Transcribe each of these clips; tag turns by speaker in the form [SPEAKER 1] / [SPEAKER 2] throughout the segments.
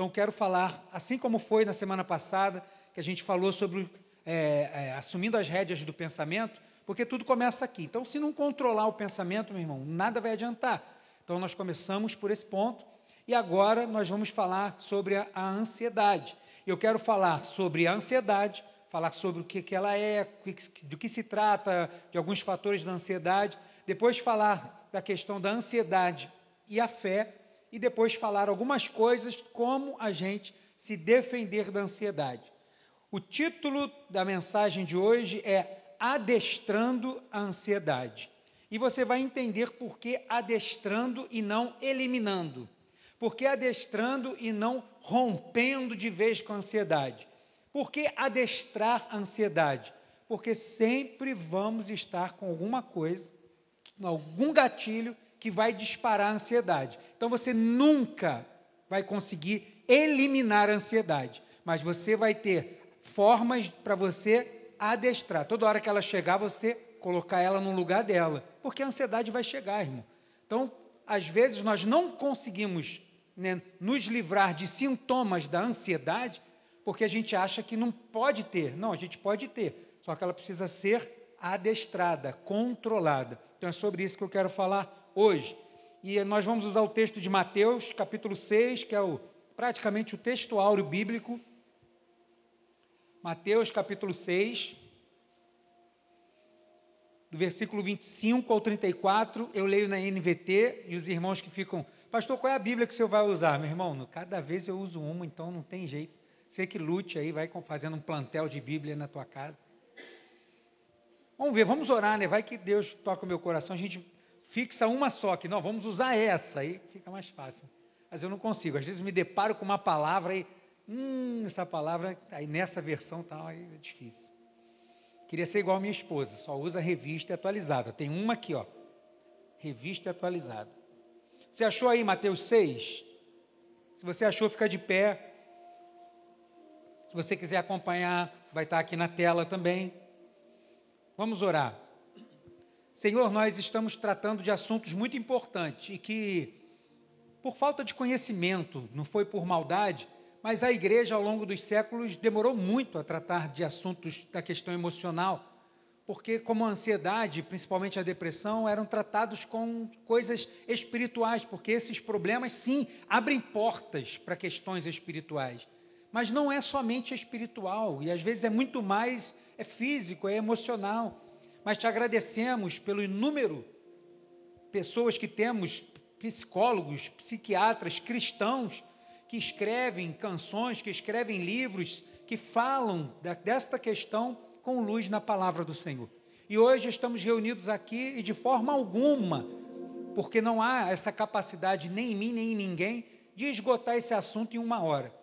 [SPEAKER 1] Então, quero falar, assim como foi na semana passada, que a gente falou sobre é, é, assumindo as rédeas do pensamento, porque tudo começa aqui. Então, se não controlar o pensamento, meu irmão, nada vai adiantar. Então, nós começamos por esse ponto e agora nós vamos falar sobre a, a ansiedade. Eu quero falar sobre a ansiedade, falar sobre o que, que ela é, do que se trata, de alguns fatores da ansiedade, depois falar da questão da ansiedade e a fé, e depois falar algumas coisas como a gente se defender da ansiedade. O título da mensagem de hoje é Adestrando a Ansiedade. E você vai entender por que adestrando e não eliminando. Por que adestrando e não rompendo de vez com a ansiedade? Por que adestrar a ansiedade? Porque sempre vamos estar com alguma coisa, algum gatilho que vai disparar a ansiedade. Então você nunca vai conseguir eliminar a ansiedade, mas você vai ter formas para você adestrar. Toda hora que ela chegar, você colocar ela no lugar dela, porque a ansiedade vai chegar, irmão. Então, às vezes nós não conseguimos né, nos livrar de sintomas da ansiedade, porque a gente acha que não pode ter. Não, a gente pode ter, só que ela precisa ser adestrada, controlada. Então é sobre isso que eu quero falar hoje. E nós vamos usar o texto de Mateus, capítulo 6, que é o, praticamente o texto áureo bíblico. Mateus, capítulo 6, do versículo 25 ao 34, eu leio na NVT, e os irmãos que ficam, pastor, qual é a Bíblia que o senhor vai usar? Meu irmão, cada vez eu uso uma, então não tem jeito. Você que lute aí, vai fazendo um plantel de Bíblia na tua casa. Vamos ver, vamos orar, né? Vai que Deus toca o meu coração, a gente fixa uma só, que não, vamos usar essa, aí fica mais fácil. Mas eu não consigo, às vezes me deparo com uma palavra e, hum, essa palavra, aí nessa versão tal, aí é difícil. Queria ser igual a minha esposa, só usa revista atualizada. Tem uma aqui, ó. Revista atualizada. Você achou aí Mateus 6? Se você achou, fica de pé. Se você quiser acompanhar, vai estar aqui na tela também. Vamos orar. Senhor, nós estamos tratando de assuntos muito importantes e que, por falta de conhecimento, não foi por maldade, mas a igreja, ao longo dos séculos, demorou muito a tratar de assuntos da questão emocional, porque, como a ansiedade, principalmente a depressão, eram tratados com coisas espirituais, porque esses problemas, sim, abrem portas para questões espirituais. Mas não é somente espiritual, e às vezes é muito mais, é físico, é emocional. Mas te agradecemos pelo inúmero pessoas que temos, psicólogos, psiquiatras, cristãos, que escrevem canções, que escrevem livros, que falam desta questão com luz na palavra do Senhor. E hoje estamos reunidos aqui e de forma alguma, porque não há essa capacidade nem em mim nem em ninguém de esgotar esse assunto em uma hora.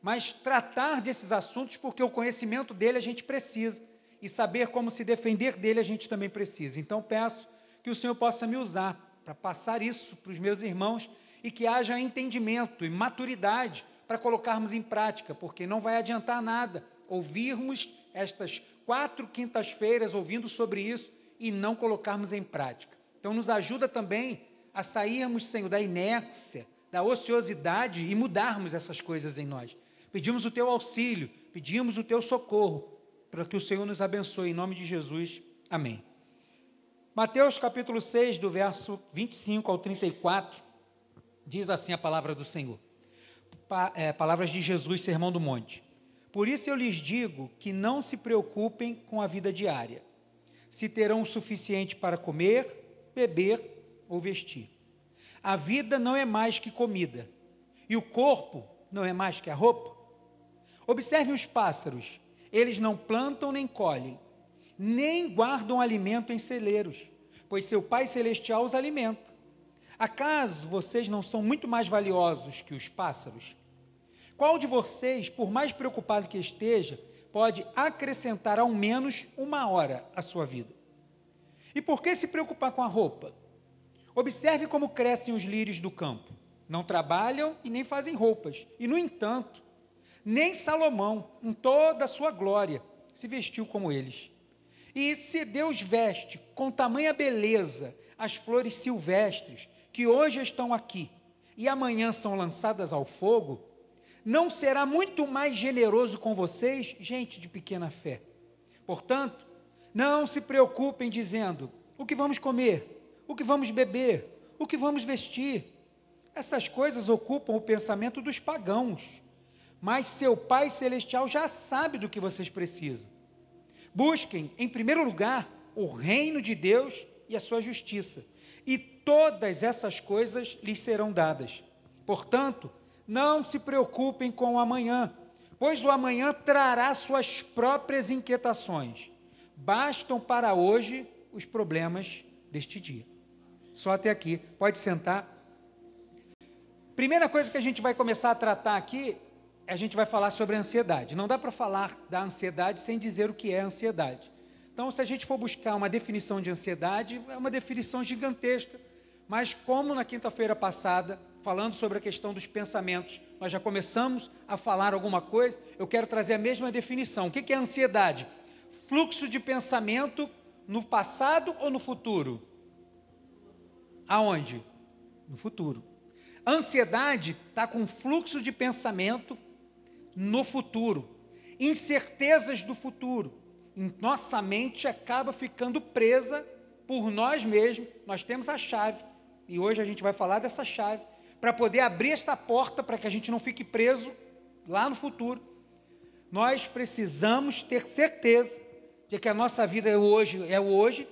[SPEAKER 1] Mas tratar desses assuntos porque o conhecimento dele a gente precisa e saber como se defender dele a gente também precisa. Então peço que o Senhor possa me usar para passar isso para os meus irmãos e que haja entendimento e maturidade para colocarmos em prática, porque não vai adiantar nada ouvirmos estas quatro quintas-feiras ouvindo sobre isso e não colocarmos em prática. Então, nos ajuda também a sairmos, Senhor, da inércia, da ociosidade e mudarmos essas coisas em nós. Pedimos o teu auxílio, pedimos o teu socorro, para que o Senhor nos abençoe. Em nome de Jesus. Amém. Mateus capítulo 6, do verso 25 ao 34 Diz assim a palavra do Senhor. Pa, é, palavras de Jesus, Sermão do Monte. Por isso eu lhes digo que não se preocupem com a vida diária, se terão o suficiente para comer, beber ou vestir. A vida não é mais que comida, e o corpo não é mais que a roupa. Observe os pássaros, eles não plantam nem colhem, nem guardam alimento em celeiros, pois seu Pai Celestial os alimenta. Acaso vocês não são muito mais valiosos que os pássaros? Qual de vocês, por mais preocupado que esteja, pode acrescentar ao menos uma hora à sua vida? E por que se preocupar com a roupa? Observe como crescem os lírios do campo. Não trabalham e nem fazem roupas. E, no entanto, nem Salomão, em toda a sua glória, se vestiu como eles. E se Deus veste com tamanha beleza as flores silvestres, que hoje estão aqui e amanhã são lançadas ao fogo, não será muito mais generoso com vocês, gente de pequena fé? Portanto, não se preocupem dizendo: o que vamos comer, o que vamos beber, o que vamos vestir. Essas coisas ocupam o pensamento dos pagãos, mas seu Pai Celestial já sabe do que vocês precisam. Busquem, em primeiro lugar, o reino de Deus e a sua justiça, e todas essas coisas lhes serão dadas. Portanto, não se preocupem com o amanhã, pois o amanhã trará suas próprias inquietações. Bastam para hoje os problemas deste dia. Só até aqui. Pode sentar. Primeira coisa que a gente vai começar a tratar aqui, a gente vai falar sobre ansiedade. Não dá para falar da ansiedade sem dizer o que é ansiedade. Então, se a gente for buscar uma definição de ansiedade, é uma definição gigantesca. Mas, como na quinta-feira passada, falando sobre a questão dos pensamentos, nós já começamos a falar alguma coisa, eu quero trazer a mesma definição. O que é ansiedade? Fluxo de pensamento no passado ou no futuro? Aonde? No futuro. Ansiedade está com fluxo de pensamento no futuro, incertezas do futuro nossa mente acaba ficando presa por nós mesmos. Nós temos a chave, e hoje a gente vai falar dessa chave, para poder abrir esta porta para que a gente não fique preso lá no futuro. Nós precisamos ter certeza de que a nossa vida é hoje, é hoje,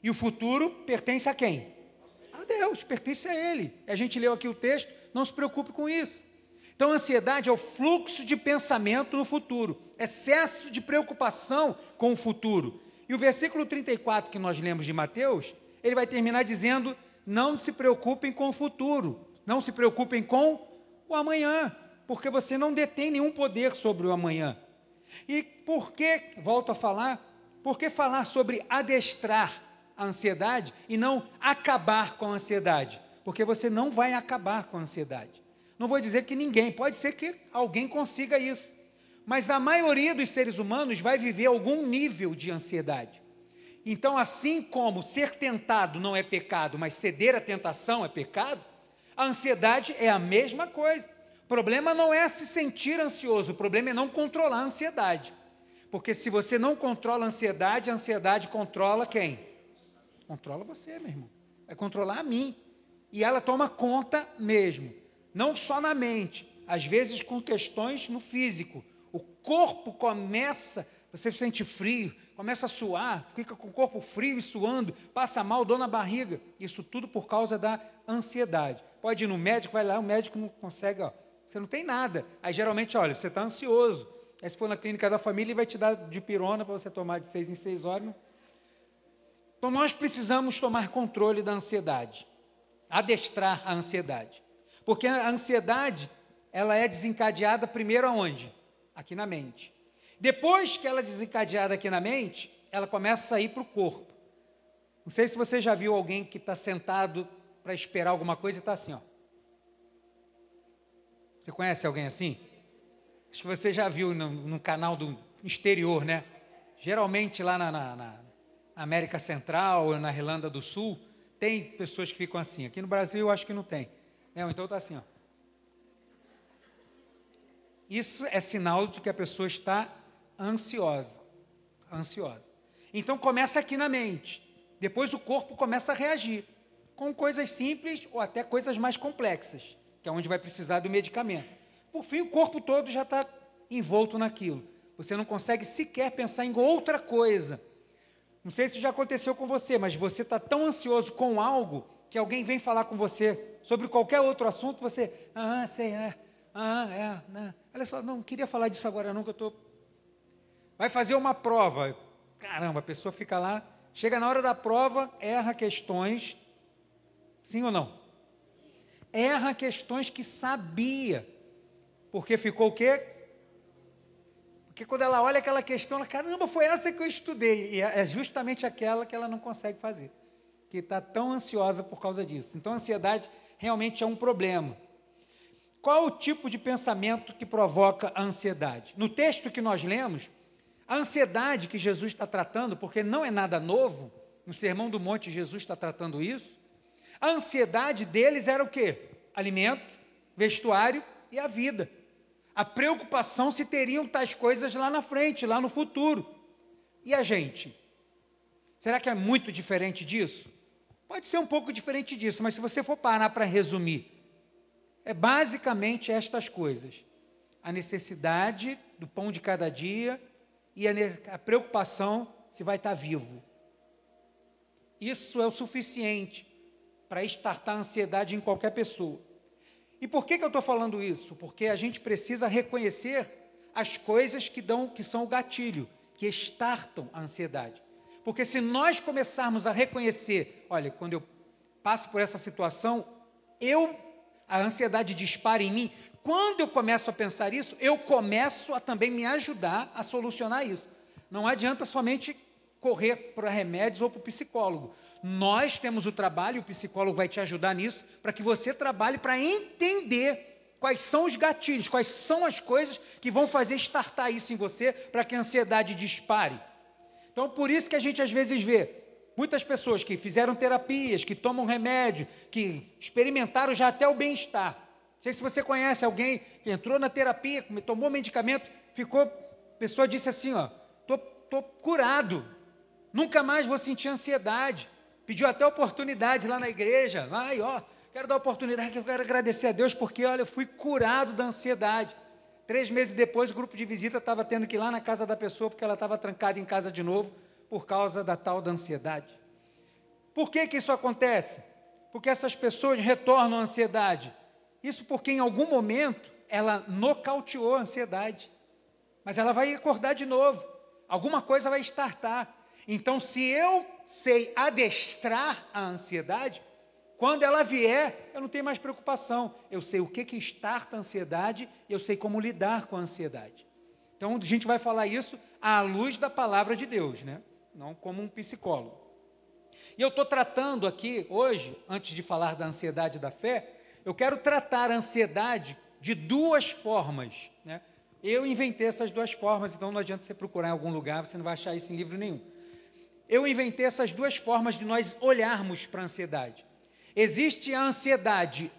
[SPEAKER 1] e o futuro pertence a quem? A Deus, pertence a Ele. A gente leu aqui o texto, não se preocupe com isso. Então, ansiedade é o fluxo de pensamento no futuro, excesso de preocupação com o futuro. E o versículo 34 que nós lemos de Mateus, ele vai terminar dizendo: Não se preocupem com o futuro, não se preocupem com o amanhã, porque você não detém nenhum poder sobre o amanhã. E por que, volto a falar, por que falar sobre adestrar a ansiedade e não acabar com a ansiedade? Porque você não vai acabar com a ansiedade. Não vou dizer que ninguém, pode ser que alguém consiga isso. Mas a maioria dos seres humanos vai viver algum nível de ansiedade. Então, assim como ser tentado não é pecado, mas ceder à tentação é pecado, a ansiedade é a mesma coisa. O problema não é se sentir ansioso, o problema é não controlar a ansiedade. Porque se você não controla a ansiedade, a ansiedade controla quem? Controla você, meu irmão. Vai controlar a mim. E ela toma conta mesmo não só na mente, às vezes com questões no físico. O corpo começa, você se sente frio, começa a suar, fica com o corpo frio e suando, passa mal, dor na barriga. Isso tudo por causa da ansiedade. Pode ir no médico, vai lá, o médico não consegue, ó, você não tem nada. Aí geralmente, olha, você está ansioso. Aí se for na clínica da família, ele vai te dar de pirona para você tomar de seis em seis horas. Então nós precisamos tomar controle da ansiedade, adestrar a ansiedade. Porque a ansiedade, ela é desencadeada primeiro aonde? Aqui na mente. Depois que ela é desencadeada aqui na mente, ela começa a ir para o corpo. Não sei se você já viu alguém que está sentado para esperar alguma coisa e está assim, ó. Você conhece alguém assim? Acho que você já viu no, no canal do exterior, né? Geralmente lá na, na, na América Central ou na Irlanda do Sul, tem pessoas que ficam assim. Aqui no Brasil eu acho que não tem. Não, então está assim, ó. Isso é sinal de que a pessoa está ansiosa. Ansiosa. Então começa aqui na mente. Depois o corpo começa a reagir com coisas simples ou até coisas mais complexas, que é onde vai precisar do medicamento. Por fim, o corpo todo já está envolto naquilo. Você não consegue sequer pensar em outra coisa. Não sei se já aconteceu com você, mas você está tão ansioso com algo que alguém vem falar com você sobre qualquer outro assunto, você, ah, sei, é, ah, é, né? olha só, não queria falar disso agora não, que eu estou... Vai fazer uma prova, caramba, a pessoa fica lá, chega na hora da prova, erra questões, sim ou não? Erra questões que sabia, porque ficou o quê? Porque quando ela olha aquela questão, ela, caramba, foi essa que eu estudei, e é justamente aquela que ela não consegue fazer que está tão ansiosa por causa disso. Então, a ansiedade realmente é um problema. Qual o tipo de pensamento que provoca a ansiedade? No texto que nós lemos, a ansiedade que Jesus está tratando, porque não é nada novo, no Sermão do Monte Jesus está tratando isso. A ansiedade deles era o quê? Alimento, vestuário e a vida. a preocupação se teriam tais coisas lá na frente, lá no futuro. E a gente? Será que é muito diferente disso? Pode ser um pouco diferente disso, mas se você for parar para resumir, é basicamente estas coisas: a necessidade do pão de cada dia e a, a preocupação se vai estar vivo. Isso é o suficiente para estartar a ansiedade em qualquer pessoa. E por que, que eu estou falando isso? Porque a gente precisa reconhecer as coisas que dão, que são o gatilho, que estartam a ansiedade. Porque se nós começarmos a reconhecer, olha, quando eu passo por essa situação, eu a ansiedade dispara em mim. Quando eu começo a pensar isso, eu começo a também me ajudar a solucionar isso. Não adianta somente correr para remédios ou para o psicólogo. Nós temos o trabalho, o psicólogo vai te ajudar nisso, para que você trabalhe para entender quais são os gatilhos, quais são as coisas que vão fazer estartar isso em você para que a ansiedade dispare. Então, por isso que a gente às vezes vê muitas pessoas que fizeram terapias, que tomam remédio, que experimentaram já até o bem-estar. Não sei se você conhece alguém que entrou na terapia, tomou medicamento, ficou, a pessoa disse assim, ó, tô, tô curado, nunca mais vou sentir ansiedade. Pediu até oportunidade lá na igreja. Ai, ó, quero dar oportunidade, quero agradecer a Deus porque, olha, eu fui curado da ansiedade. Três meses depois, o grupo de visita estava tendo que ir lá na casa da pessoa porque ela estava trancada em casa de novo por causa da tal da ansiedade. Por que, que isso acontece? Porque essas pessoas retornam à ansiedade. Isso porque em algum momento ela nocauteou a ansiedade. Mas ela vai acordar de novo. Alguma coisa vai estartar. Então, se eu sei adestrar a ansiedade, quando ela vier, eu não tenho mais preocupação. Eu sei o que, que starta a ansiedade, eu sei como lidar com a ansiedade. Então, a gente vai falar isso à luz da palavra de Deus, né? não como um psicólogo. E eu estou tratando aqui, hoje, antes de falar da ansiedade da fé, eu quero tratar a ansiedade de duas formas. Né? Eu inventei essas duas formas, então não adianta você procurar em algum lugar, você não vai achar isso em livro nenhum eu inventei essas duas formas de nós olharmos para a ansiedade. Existe a ansiedade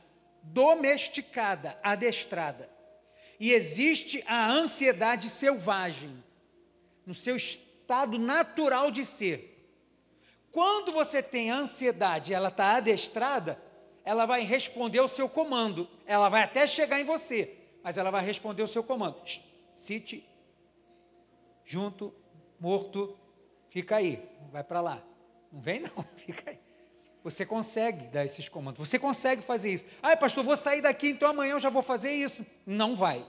[SPEAKER 1] domesticada, adestrada, e existe a ansiedade selvagem, no seu estado natural de ser. Quando você tem ansiedade, ela está adestrada, ela vai responder o seu comando. Ela vai até chegar em você, mas ela vai responder o seu comando. Cite, junto, morto, fica aí, vai para lá. Não vem não, fica aí. Você consegue dar esses comandos, você consegue fazer isso. Ah, pastor, vou sair daqui, então amanhã eu já vou fazer isso. Não vai.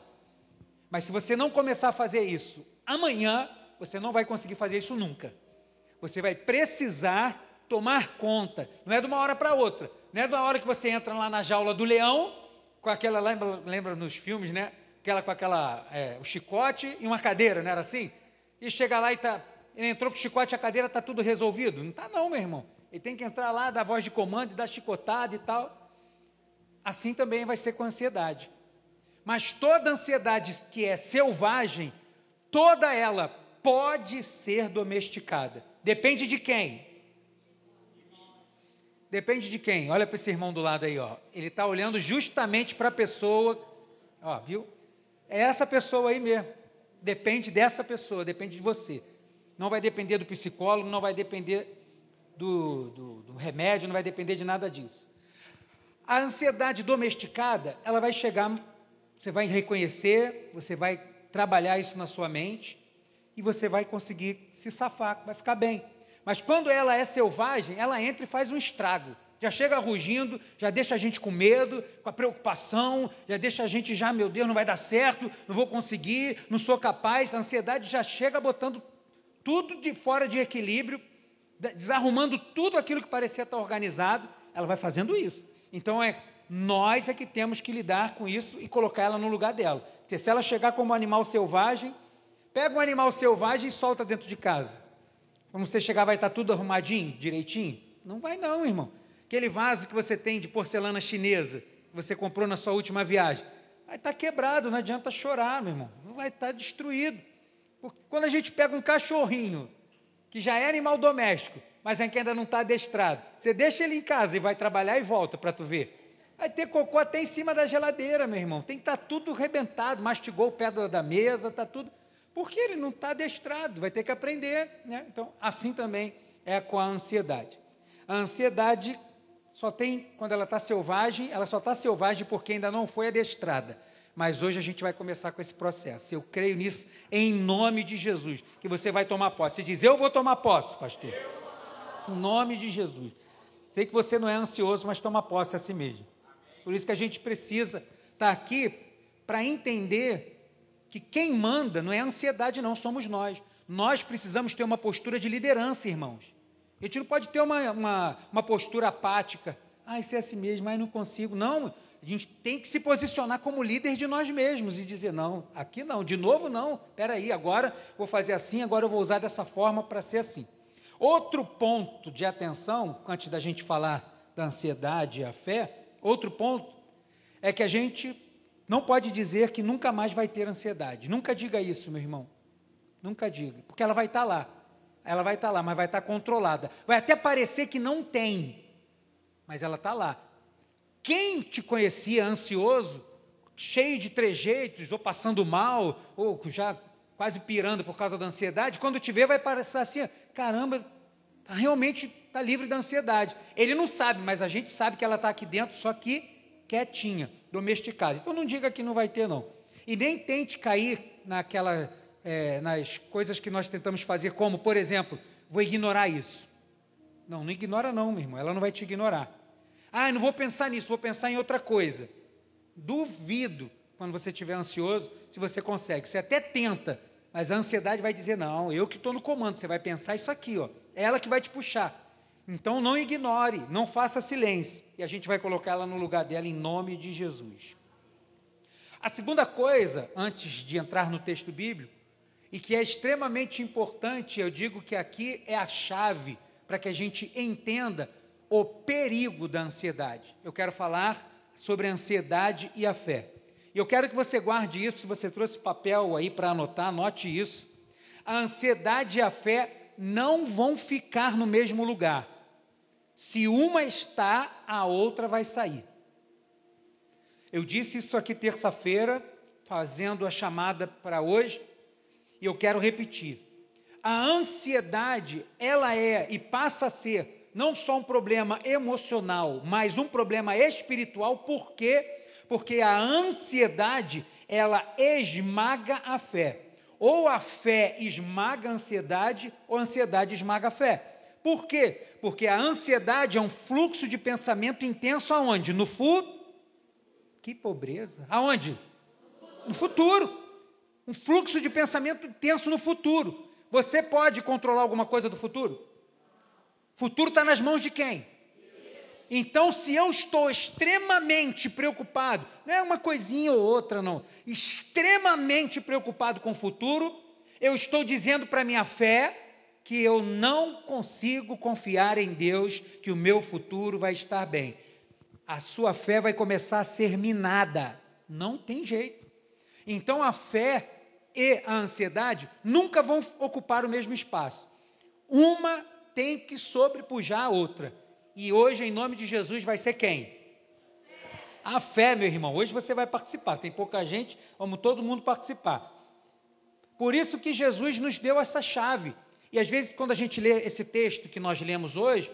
[SPEAKER 1] Mas se você não começar a fazer isso amanhã, você não vai conseguir fazer isso nunca. Você vai precisar tomar conta. Não é de uma hora para outra. Não é de uma hora que você entra lá na jaula do leão, com aquela, lembra, lembra nos filmes, né? Aquela com aquela, é, o chicote e uma cadeira, não era assim? E chega lá e está ele entrou com o chicote a cadeira, está tudo resolvido? Não está não, meu irmão. Ele tem que entrar lá, dar voz de comando, dar chicotada e tal. Assim também vai ser com a ansiedade. Mas toda ansiedade que é selvagem, toda ela pode ser domesticada. Depende de quem? Depende de quem? Olha para esse irmão do lado aí, ó. Ele está olhando justamente para a pessoa, ó, viu? É essa pessoa aí mesmo. Depende dessa pessoa, depende de você não vai depender do psicólogo, não vai depender do, do, do remédio, não vai depender de nada disso. A ansiedade domesticada, ela vai chegar, você vai reconhecer, você vai trabalhar isso na sua mente e você vai conseguir se safar, vai ficar bem. Mas quando ela é selvagem, ela entra e faz um estrago. Já chega rugindo, já deixa a gente com medo, com a preocupação, já deixa a gente já, meu Deus, não vai dar certo, não vou conseguir, não sou capaz. A ansiedade já chega botando tudo de fora de equilíbrio, desarrumando tudo aquilo que parecia estar organizado, ela vai fazendo isso. Então é nós é que temos que lidar com isso e colocar ela no lugar dela. Porque se ela chegar como animal selvagem, pega um animal selvagem e solta dentro de casa. Quando você chegar, vai estar tudo arrumadinho, direitinho? Não vai, não, irmão. Aquele vaso que você tem de porcelana chinesa, que você comprou na sua última viagem, vai estar quebrado, não adianta chorar, meu irmão. Não vai estar destruído. Porque quando a gente pega um cachorrinho, que já é animal doméstico, mas ainda não está adestrado, você deixa ele em casa e vai trabalhar e volta para tu ver. Vai ter cocô até em cima da geladeira, meu irmão. Tem que estar tá tudo rebentado, mastigou o pé da mesa, está tudo. Porque ele não está adestrado, vai ter que aprender. Né? Então, assim também é com a ansiedade. A ansiedade só tem, quando ela está selvagem, ela só está selvagem porque ainda não foi adestrada. Mas hoje a gente vai começar com esse processo. Eu creio nisso em nome de Jesus, que você vai tomar posse. Você diz, eu vou tomar posse, pastor. Em nome de Jesus. Sei que você não é ansioso, mas toma posse a si mesmo. Por isso que a gente precisa estar tá aqui para entender que quem manda não é a ansiedade, não, somos nós. Nós precisamos ter uma postura de liderança, irmãos. A gente não pode ter uma, uma, uma postura apática. Ah, isso é assim mesmo, mas não consigo. Não, a gente tem que se posicionar como líder de nós mesmos e dizer: não, aqui não, de novo não, aí, agora vou fazer assim, agora eu vou usar dessa forma para ser assim. Outro ponto de atenção, antes da gente falar da ansiedade e a fé, outro ponto é que a gente não pode dizer que nunca mais vai ter ansiedade. Nunca diga isso, meu irmão. Nunca diga, porque ela vai estar tá lá ela vai estar tá lá, mas vai estar tá controlada. Vai até parecer que não tem, mas ela está lá. Quem te conhecia ansioso, cheio de trejeitos, ou passando mal, ou já quase pirando por causa da ansiedade, quando te vê vai parecer assim, caramba, tá, realmente está livre da ansiedade. Ele não sabe, mas a gente sabe que ela está aqui dentro, só que quietinha, domesticada. Então não diga que não vai ter, não. E nem tente cair naquela é, nas coisas que nós tentamos fazer, como, por exemplo, vou ignorar isso. Não, não ignora não, meu irmão, ela não vai te ignorar. Ah, não vou pensar nisso, vou pensar em outra coisa. Duvido, quando você estiver ansioso, se você consegue. Você até tenta, mas a ansiedade vai dizer, não, eu que estou no comando, você vai pensar isso aqui, ó. É ela que vai te puxar. Então não ignore, não faça silêncio. E a gente vai colocar ela no lugar dela em nome de Jesus. A segunda coisa, antes de entrar no texto bíblico, e que é extremamente importante, eu digo que aqui é a chave para que a gente entenda o perigo da ansiedade. Eu quero falar sobre a ansiedade e a fé. E eu quero que você guarde isso, se você trouxe papel aí para anotar, anote isso. A ansiedade e a fé não vão ficar no mesmo lugar. Se uma está, a outra vai sair. Eu disse isso aqui terça-feira, fazendo a chamada para hoje, e eu quero repetir. A ansiedade, ela é e passa a ser não só um problema emocional, mas um problema espiritual, por quê? Porque a ansiedade, ela esmaga a fé. Ou a fé esmaga a ansiedade, ou a ansiedade esmaga a fé. Por quê? Porque a ansiedade é um fluxo de pensamento intenso aonde? No futuro. Que pobreza. Aonde? No futuro um fluxo de pensamento intenso no futuro. Você pode controlar alguma coisa do futuro? Futuro está nas mãos de quem? Então, se eu estou extremamente preocupado, não é uma coisinha ou outra, não, extremamente preocupado com o futuro, eu estou dizendo para minha fé que eu não consigo confiar em Deus, que o meu futuro vai estar bem. A sua fé vai começar a ser minada. Não tem jeito. Então, a fé e a ansiedade nunca vão ocupar o mesmo espaço. Uma tem que sobrepujar a outra. E hoje, em nome de Jesus, vai ser quem? A fé, meu irmão. Hoje você vai participar. Tem pouca gente, vamos todo mundo participar. Por isso que Jesus nos deu essa chave. E às vezes, quando a gente lê esse texto que nós lemos hoje,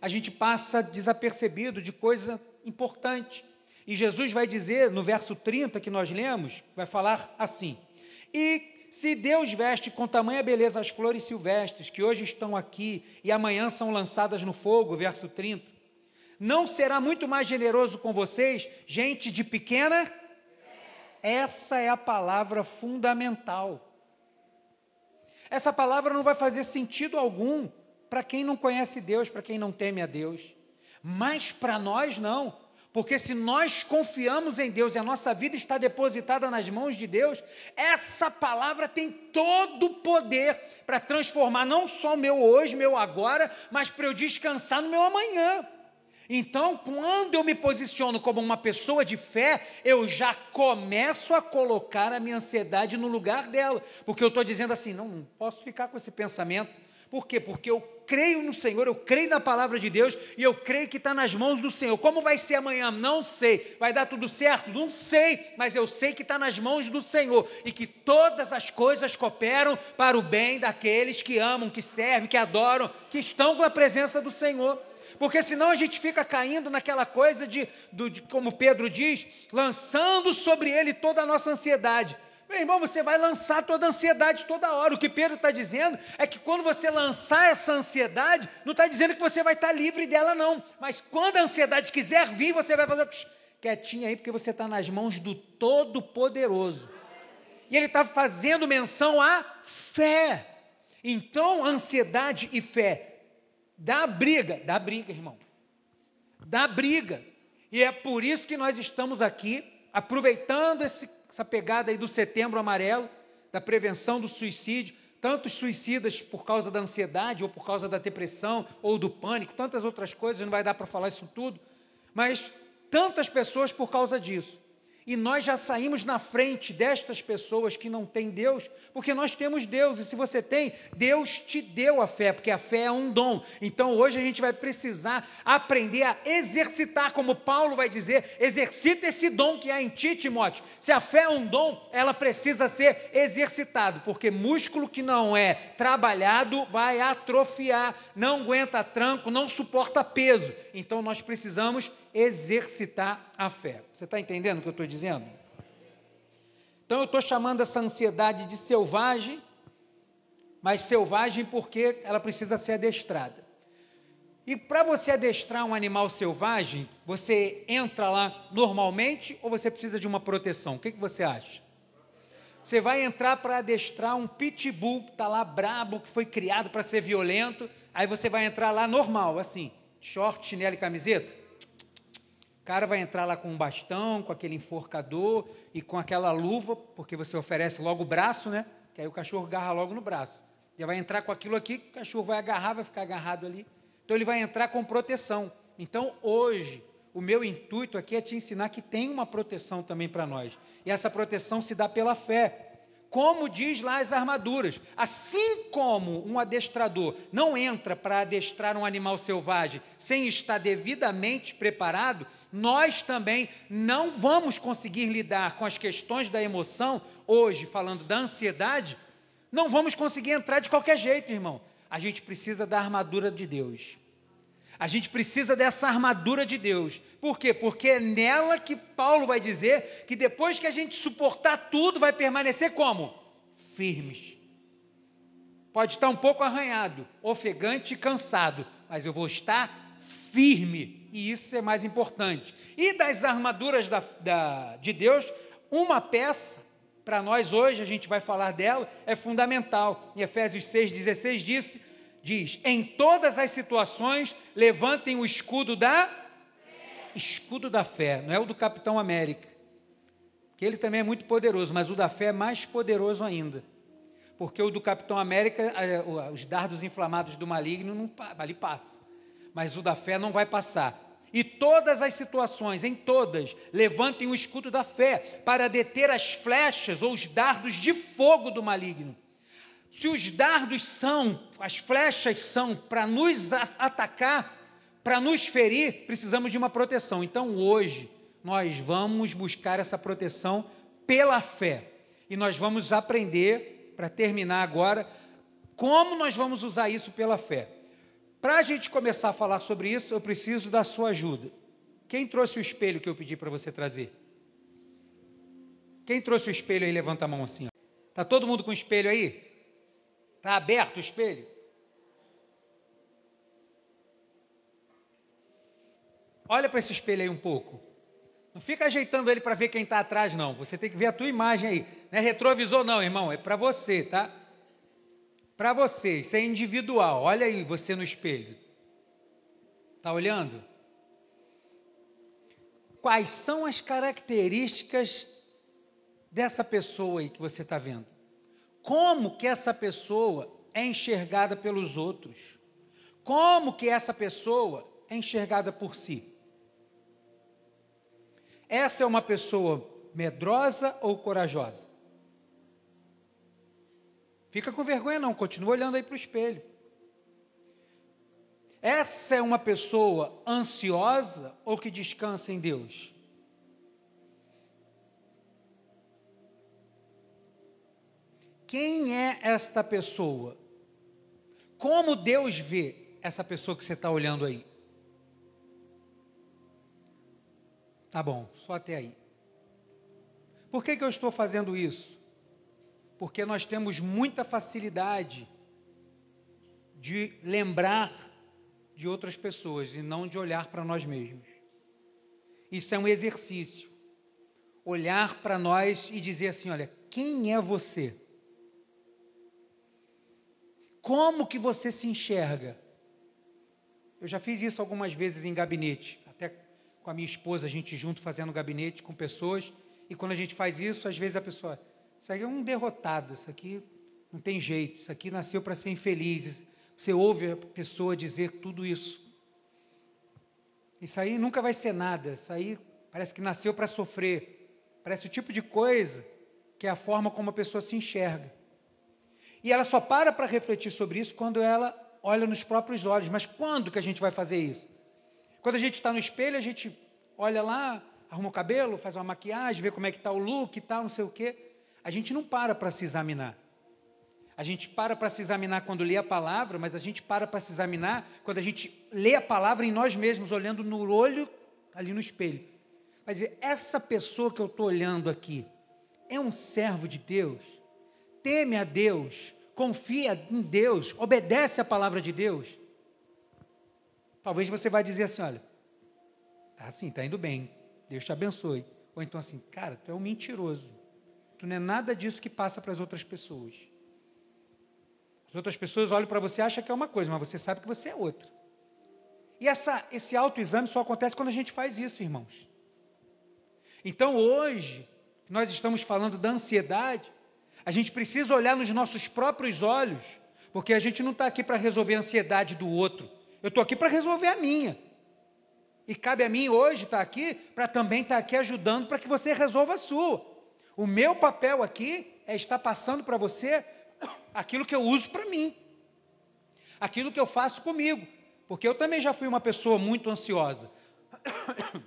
[SPEAKER 1] a gente passa desapercebido de coisa importante. E Jesus vai dizer no verso 30 que nós lemos, vai falar assim: e se Deus veste com tamanha beleza as flores silvestres, que hoje estão aqui e amanhã são lançadas no fogo, verso 30, não será muito mais generoso com vocês, gente de pequena? Essa é a palavra fundamental. Essa palavra não vai fazer sentido algum para quem não conhece Deus, para quem não teme a Deus. Mas para nós não. Porque se nós confiamos em Deus e a nossa vida está depositada nas mãos de Deus, essa palavra tem todo o poder para transformar não só o meu hoje, meu agora, mas para eu descansar no meu amanhã. Então, quando eu me posiciono como uma pessoa de fé, eu já começo a colocar a minha ansiedade no lugar dela, porque eu estou dizendo assim: não, não posso ficar com esse pensamento, Por quê? Porque eu creio no Senhor, eu creio na palavra de Deus e eu creio que está nas mãos do Senhor. Como vai ser amanhã? Não sei. Vai dar tudo certo? Não sei. Mas eu sei que está nas mãos do Senhor e que todas as coisas cooperam para o bem daqueles que amam, que servem, que adoram, que estão com a presença do Senhor. Porque senão a gente fica caindo naquela coisa de, de como Pedro diz, lançando sobre ele toda a nossa ansiedade. Meu irmão, você vai lançar toda a ansiedade toda hora. O que Pedro está dizendo é que quando você lançar essa ansiedade, não está dizendo que você vai estar tá livre dela, não. Mas quando a ansiedade quiser vir, você vai fazer psh, quietinho aí, porque você está nas mãos do Todo-Poderoso. E ele está fazendo menção à fé. Então, ansiedade e fé dá briga, dá briga, irmão. Dá briga. E é por isso que nós estamos aqui, aproveitando esse essa pegada aí do setembro amarelo, da prevenção do suicídio, tantos suicidas por causa da ansiedade, ou por causa da depressão, ou do pânico, tantas outras coisas, não vai dar para falar isso tudo, mas tantas pessoas por causa disso. E nós já saímos na frente destas pessoas que não têm Deus, porque nós temos Deus, e se você tem, Deus te deu a fé, porque a fé é um dom. Então hoje a gente vai precisar aprender a exercitar, como Paulo vai dizer, exercita esse dom que há em ti, Timóteo. Se a fé é um dom, ela precisa ser exercitado, porque músculo que não é trabalhado vai atrofiar, não aguenta tranco, não suporta peso. Então nós precisamos exercitar a fé. Você está entendendo o que eu estou dizendo? Então eu estou chamando essa ansiedade de selvagem, mas selvagem porque ela precisa ser adestrada. E para você adestrar um animal selvagem, você entra lá normalmente ou você precisa de uma proteção? O que, que você acha? Você vai entrar para adestrar um pitbull que está lá brabo, que foi criado para ser violento, aí você vai entrar lá normal, assim, short, chinelo e camiseta? Cara vai entrar lá com um bastão, com aquele enforcador e com aquela luva, porque você oferece logo o braço, né? Que aí o cachorro agarra logo no braço. Já vai entrar com aquilo aqui, o cachorro vai agarrar, vai ficar agarrado ali. Então ele vai entrar com proteção. Então hoje, o meu intuito aqui é te ensinar que tem uma proteção também para nós. E essa proteção se dá pela fé como diz lá as armaduras. Assim como um adestrador não entra para adestrar um animal selvagem sem estar devidamente preparado, nós também não vamos conseguir lidar com as questões da emoção, hoje falando da ansiedade, não vamos conseguir entrar de qualquer jeito, irmão. A gente precisa da armadura de Deus. A gente precisa dessa armadura de Deus. Por quê? Porque é nela que Paulo vai dizer que depois que a gente suportar tudo, vai permanecer como? Firmes. Pode estar um pouco arranhado, ofegante e cansado, mas eu vou estar firme. E isso é mais importante. E das armaduras da, da, de Deus, uma peça, para nós hoje, a gente vai falar dela, é fundamental. Em Efésios 6,16 disse diz: em todas as situações, levantem o escudo da escudo da fé, não é o do Capitão América, que ele também é muito poderoso, mas o da fé é mais poderoso ainda. Porque o do Capitão América, é, os dardos inflamados do maligno não ali passa, mas o da fé não vai passar. E todas as situações, em todas, levantem o escudo da fé para deter as flechas ou os dardos de fogo do maligno. Se os dardos são, as flechas são para nos atacar, para nos ferir, precisamos de uma proteção. Então hoje nós vamos buscar essa proteção pela fé. E nós vamos aprender, para terminar agora, como nós vamos usar isso pela fé. Para a gente começar a falar sobre isso, eu preciso da sua ajuda. Quem trouxe o espelho que eu pedi para você trazer? Quem trouxe o espelho aí? Levanta a mão assim. Está todo mundo com o espelho aí? Está aberto o espelho? Olha para esse espelho aí um pouco. Não fica ajeitando ele para ver quem está atrás, não. Você tem que ver a tua imagem aí. Não é retrovisor, não, irmão. É para você, tá? Para você. Isso é individual. Olha aí você no espelho. Está olhando? Quais são as características dessa pessoa aí que você está vendo? Como que essa pessoa é enxergada pelos outros? Como que essa pessoa é enxergada por si? Essa é uma pessoa medrosa ou corajosa? Fica com vergonha não, continua olhando aí para o espelho. Essa é uma pessoa ansiosa ou que descansa em Deus? Quem é esta pessoa? Como Deus vê essa pessoa que você está olhando aí? Tá bom, só até aí. Por que, que eu estou fazendo isso? Porque nós temos muita facilidade de lembrar de outras pessoas e não de olhar para nós mesmos. Isso é um exercício. Olhar para nós e dizer assim: olha, quem é você? Como que você se enxerga? Eu já fiz isso algumas vezes em gabinete, até com a minha esposa, a gente junto fazendo gabinete com pessoas, e quando a gente faz isso, às vezes a pessoa, isso aqui é um derrotado, isso aqui não tem jeito, isso aqui nasceu para ser infeliz. Você ouve a pessoa dizer tudo isso. Isso aí nunca vai ser nada, isso aí parece que nasceu para sofrer. Parece o tipo de coisa que é a forma como a pessoa se enxerga. E ela só para para refletir sobre isso quando ela olha nos próprios olhos. Mas quando que a gente vai fazer isso? Quando a gente está no espelho, a gente olha lá, arruma o cabelo, faz uma maquiagem, vê como é que está o look e tal, não sei o quê. A gente não para para se examinar. A gente para para se examinar quando lê a palavra, mas a gente para para se examinar quando a gente lê a palavra em nós mesmos, olhando no olho, ali no espelho. Dizer, essa pessoa que eu estou olhando aqui é um servo de Deus? Teme a Deus? Confia em Deus? Obedece a palavra de Deus? Talvez você vai dizer assim, olha, tá assim, tá indo bem, Deus te abençoe. Ou então assim, cara, tu é um mentiroso. Tu não é nada disso que passa para as outras pessoas. As outras pessoas olham para você e acham que é uma coisa, mas você sabe que você é outra. E essa, esse autoexame só acontece quando a gente faz isso, irmãos. Então hoje, nós estamos falando da ansiedade, a gente precisa olhar nos nossos próprios olhos, porque a gente não está aqui para resolver a ansiedade do outro. Eu estou aqui para resolver a minha. E cabe a mim hoje estar tá aqui para também estar tá aqui ajudando para que você resolva a sua. O meu papel aqui é estar passando para você aquilo que eu uso para mim, aquilo que eu faço comigo, porque eu também já fui uma pessoa muito ansiosa.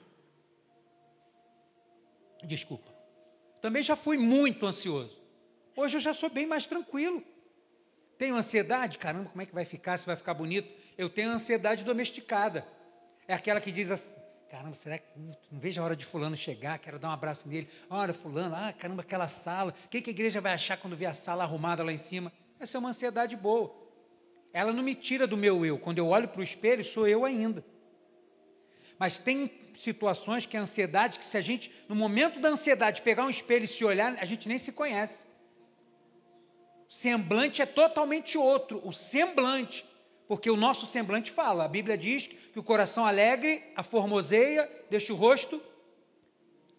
[SPEAKER 1] Desculpa. Também já fui muito ansioso. Hoje eu já sou bem mais tranquilo. Tenho ansiedade? Caramba, como é que vai ficar? Se vai ficar bonito? Eu tenho ansiedade domesticada. É aquela que diz assim: caramba, será que não vejo a hora de fulano chegar? Quero dar um abraço nele. Olha, fulano, ah, caramba, aquela sala. O que, que a igreja vai achar quando ver a sala arrumada lá em cima? Essa é uma ansiedade boa. Ela não me tira do meu eu. Quando eu olho para o espelho, sou eu ainda. Mas tem situações que a ansiedade, que se a gente, no momento da ansiedade, pegar um espelho e se olhar, a gente nem se conhece semblante é totalmente outro, o semblante, porque o nosso semblante fala, a Bíblia diz que o coração alegre, a formoseia, deixa o rosto,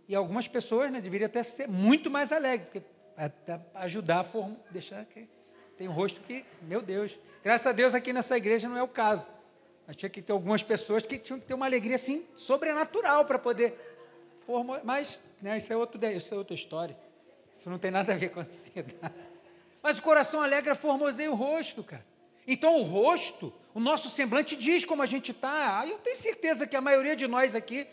[SPEAKER 1] e algumas pessoas né, deveriam até ser muito mais alegre, porque ajudar a form... deixar que tem um rosto que, meu Deus, graças a Deus aqui nessa igreja não é o caso. Mas tinha que ter algumas pessoas que tinham que ter uma alegria assim sobrenatural para poder formar, mas né, isso é outro, isso é outra história. Isso não tem nada a ver com a ansiedade. Mas o coração alegre formoseia o rosto, cara. Então o rosto, o nosso semblante diz como a gente está. Aí eu tenho certeza que a maioria de nós aqui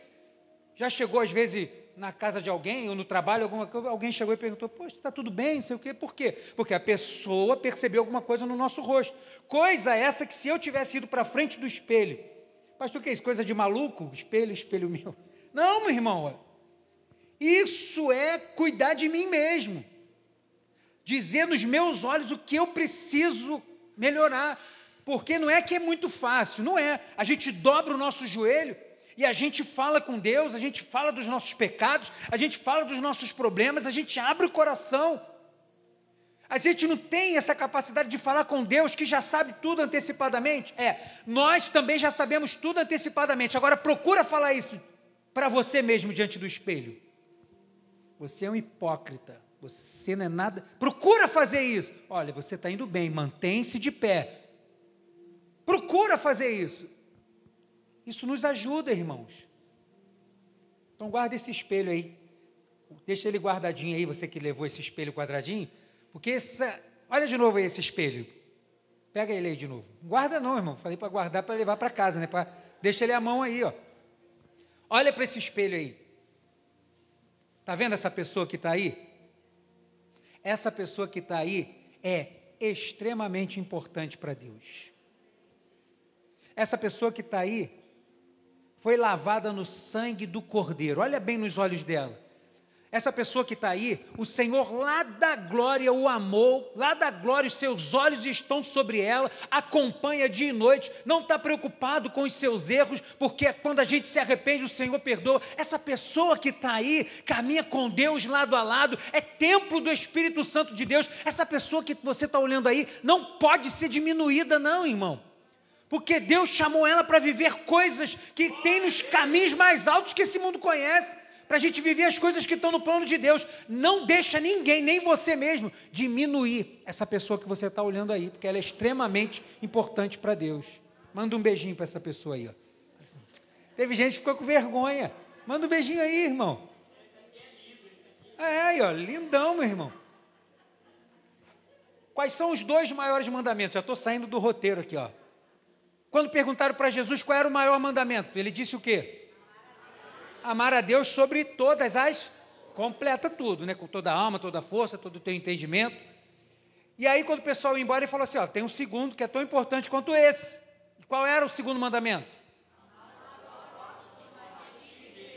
[SPEAKER 1] já chegou às vezes na casa de alguém ou no trabalho, alguma alguém chegou e perguntou: Poxa, está tudo bem? Não sei o quê. Por quê? Porque a pessoa percebeu alguma coisa no nosso rosto. Coisa essa que se eu tivesse ido para frente do espelho, pastor, o que é isso? Coisa de maluco? Espelho, espelho meu. Não, meu irmão. Isso é cuidar de mim mesmo dizer nos meus olhos o que eu preciso melhorar. Porque não é que é muito fácil, não é. A gente dobra o nosso joelho e a gente fala com Deus, a gente fala dos nossos pecados, a gente fala dos nossos problemas, a gente abre o coração. A gente não tem essa capacidade de falar com Deus que já sabe tudo antecipadamente. É, nós também já sabemos tudo antecipadamente. Agora procura falar isso para você mesmo diante do espelho. Você é um hipócrita. Você não é nada. Procura fazer isso. Olha, você está indo bem, mantém-se de pé. Procura fazer isso. Isso nos ajuda, irmãos. Então guarda esse espelho aí. Deixa ele guardadinho aí, você que levou esse espelho quadradinho. Porque essa, olha de novo aí esse espelho. Pega ele aí de novo. Guarda não, irmão. Falei para guardar para levar para casa, né? Pra... Deixa ele a mão aí, ó. Olha para esse espelho aí. Tá vendo essa pessoa que está aí? Essa pessoa que está aí é extremamente importante para Deus. Essa pessoa que está aí foi lavada no sangue do Cordeiro. Olha bem nos olhos dela. Essa pessoa que está aí, o Senhor lá da glória o amou, lá da glória os seus olhos estão sobre ela, acompanha dia e noite, não está preocupado com os seus erros, porque quando a gente se arrepende, o Senhor perdoa. Essa pessoa que está aí, caminha com Deus lado a lado, é templo do Espírito Santo de Deus. Essa pessoa que você está olhando aí não pode ser diminuída, não, irmão. Porque Deus chamou ela para viver coisas que tem nos caminhos mais altos que esse mundo conhece para a gente viver as coisas que estão no plano de Deus. Não deixa ninguém, nem você mesmo, diminuir essa pessoa que você está olhando aí, porque ela é extremamente importante para Deus. Manda um beijinho para essa pessoa aí. Ó. Teve gente que ficou com vergonha. Manda um beijinho aí, irmão. É, aí, ó, lindão, meu irmão. Quais são os dois maiores mandamentos? Já estou saindo do roteiro aqui, ó. Quando perguntaram para Jesus qual era o maior mandamento, ele disse o quê? Amar a Deus sobre todas as. Completa tudo, né? Com toda a alma, toda a força, todo o teu entendimento. E aí, quando o pessoal ia embora, ele falou assim: ó, tem um segundo que é tão importante quanto esse. Qual era o segundo mandamento?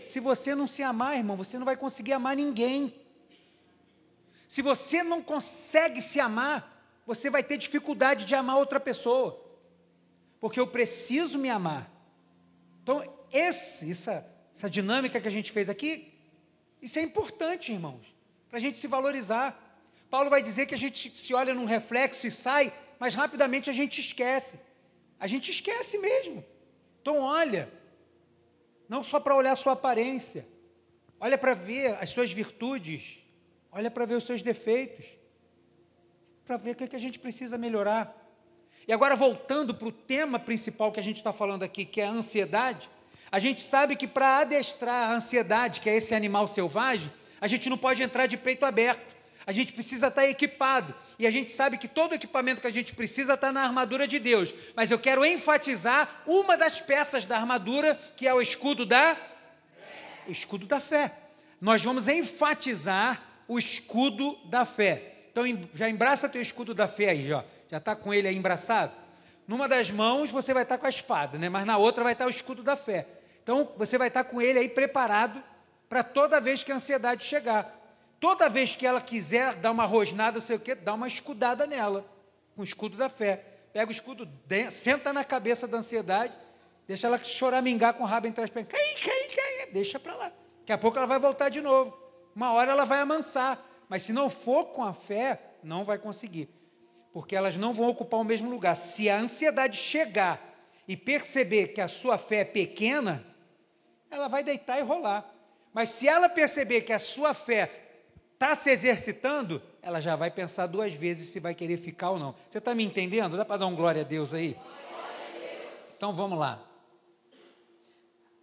[SPEAKER 1] Se você não se amar, irmão, você não vai conseguir amar ninguém. Se você não consegue se amar, você vai ter dificuldade de amar outra pessoa. Porque eu preciso me amar. Então, esse, essa, essa dinâmica que a gente fez aqui, isso é importante, irmãos, para a gente se valorizar. Paulo vai dizer que a gente se olha num reflexo e sai, mas rapidamente a gente esquece. A gente esquece mesmo. Então, olha, não só para olhar a sua aparência, olha para ver as suas virtudes, olha para ver os seus defeitos, para ver o que, é que a gente precisa melhorar. E agora, voltando para o tema principal que a gente está falando aqui, que é a ansiedade, a gente sabe que para adestrar a ansiedade, que é esse animal selvagem, a gente não pode entrar de peito aberto. A gente precisa estar equipado. E a gente sabe que todo equipamento que a gente precisa está na armadura de Deus. Mas eu quero enfatizar uma das peças da armadura, que é o escudo da escudo da fé. Nós vamos enfatizar o escudo da fé. Então já embraça teu escudo da fé aí, ó. Já está com ele aí embraçado? Numa das mãos você vai estar com a espada, né? Mas na outra vai estar o escudo da fé. Então, você vai estar com ele aí preparado para toda vez que a ansiedade chegar. Toda vez que ela quiser dar uma rosnada, sei o quê, dá uma escudada nela, com o escudo da fé. Pega o escudo, senta na cabeça da ansiedade, deixa ela choramingar com o rabo entre as pernas. Cai, cai, cai, deixa para lá. Daqui a pouco ela vai voltar de novo. Uma hora ela vai amansar. Mas se não for com a fé, não vai conseguir. Porque elas não vão ocupar o mesmo lugar. Se a ansiedade chegar e perceber que a sua fé é pequena, ela vai deitar e rolar. Mas se ela perceber que a sua fé está se exercitando, ela já vai pensar duas vezes se vai querer ficar ou não. Você está me entendendo? Dá para dar um glória a Deus aí? Então vamos lá.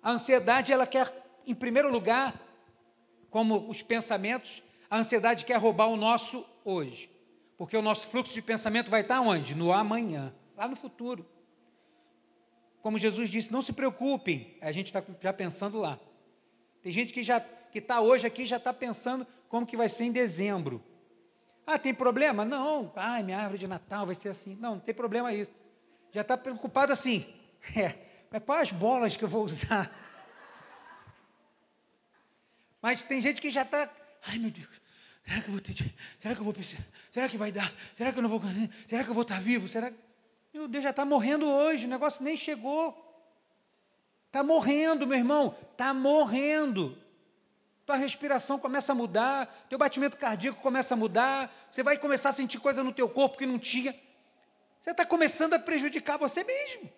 [SPEAKER 1] A ansiedade, ela quer, em primeiro lugar, como os pensamentos, a ansiedade quer roubar o nosso hoje. Porque o nosso fluxo de pensamento vai estar onde? No amanhã, lá no futuro. Como Jesus disse, não se preocupem, a gente está já pensando lá. Tem gente que já que está hoje aqui já está pensando como que vai ser em dezembro. Ah, tem problema? Não. Ah, minha árvore de Natal vai ser assim. Não, não tem problema isso. Já está preocupado assim. É, mas quais bolas que eu vou usar? Mas tem gente que já está. Ai, meu Deus. Será que eu vou ter. Será que eu vou precisar? Será que vai dar? Será que eu não vou. Será que eu vou estar vivo? Será que. Meu Deus, já está morrendo hoje, o negócio nem chegou. Está morrendo, meu irmão, está morrendo. Tua respiração começa a mudar, teu batimento cardíaco começa a mudar, você vai começar a sentir coisa no teu corpo que não tinha. Você está começando a prejudicar você mesmo.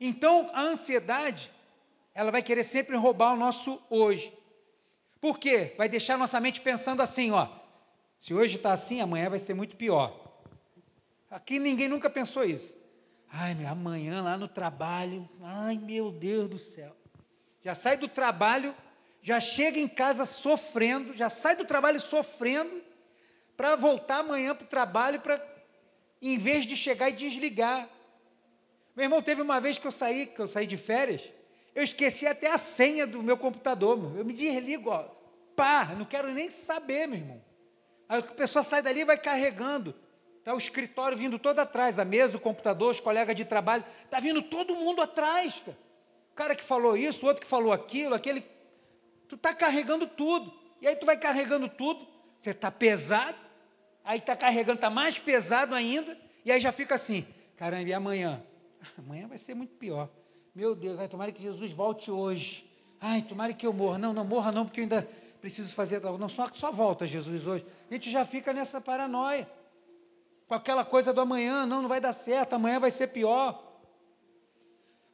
[SPEAKER 1] Então, a ansiedade, ela vai querer sempre roubar o nosso hoje. Por quê? Vai deixar nossa mente pensando assim, ó. Se hoje está assim, amanhã vai ser muito pior. Aqui ninguém nunca pensou isso. Ai, meu, amanhã lá no trabalho, ai meu Deus do céu. Já sai do trabalho, já chega em casa sofrendo, já sai do trabalho sofrendo, para voltar amanhã para o trabalho, para em vez de chegar e desligar. Meu irmão, teve uma vez que eu saí, que eu saí de férias, eu esqueci até a senha do meu computador. Meu. Eu me desligo, ó, pá, não quero nem saber, meu irmão. Aí a pessoa sai dali e vai carregando. Está o escritório vindo todo atrás, a mesa, o computador, os colegas de trabalho. Está vindo todo mundo atrás, cara. O cara que falou isso, o outro que falou aquilo, aquele. Tu está carregando tudo. E aí tu vai carregando tudo, você está pesado, aí está carregando, está mais pesado ainda, e aí já fica assim, caramba, e amanhã? Amanhã vai ser muito pior. Meu Deus, ai, tomara que Jesus volte hoje. Ai, tomara que eu morra. Não, não morra não, porque eu ainda preciso fazer. Não, só, só volta Jesus hoje. A gente já fica nessa paranoia. Com aquela coisa do amanhã, não, não vai dar certo, amanhã vai ser pior.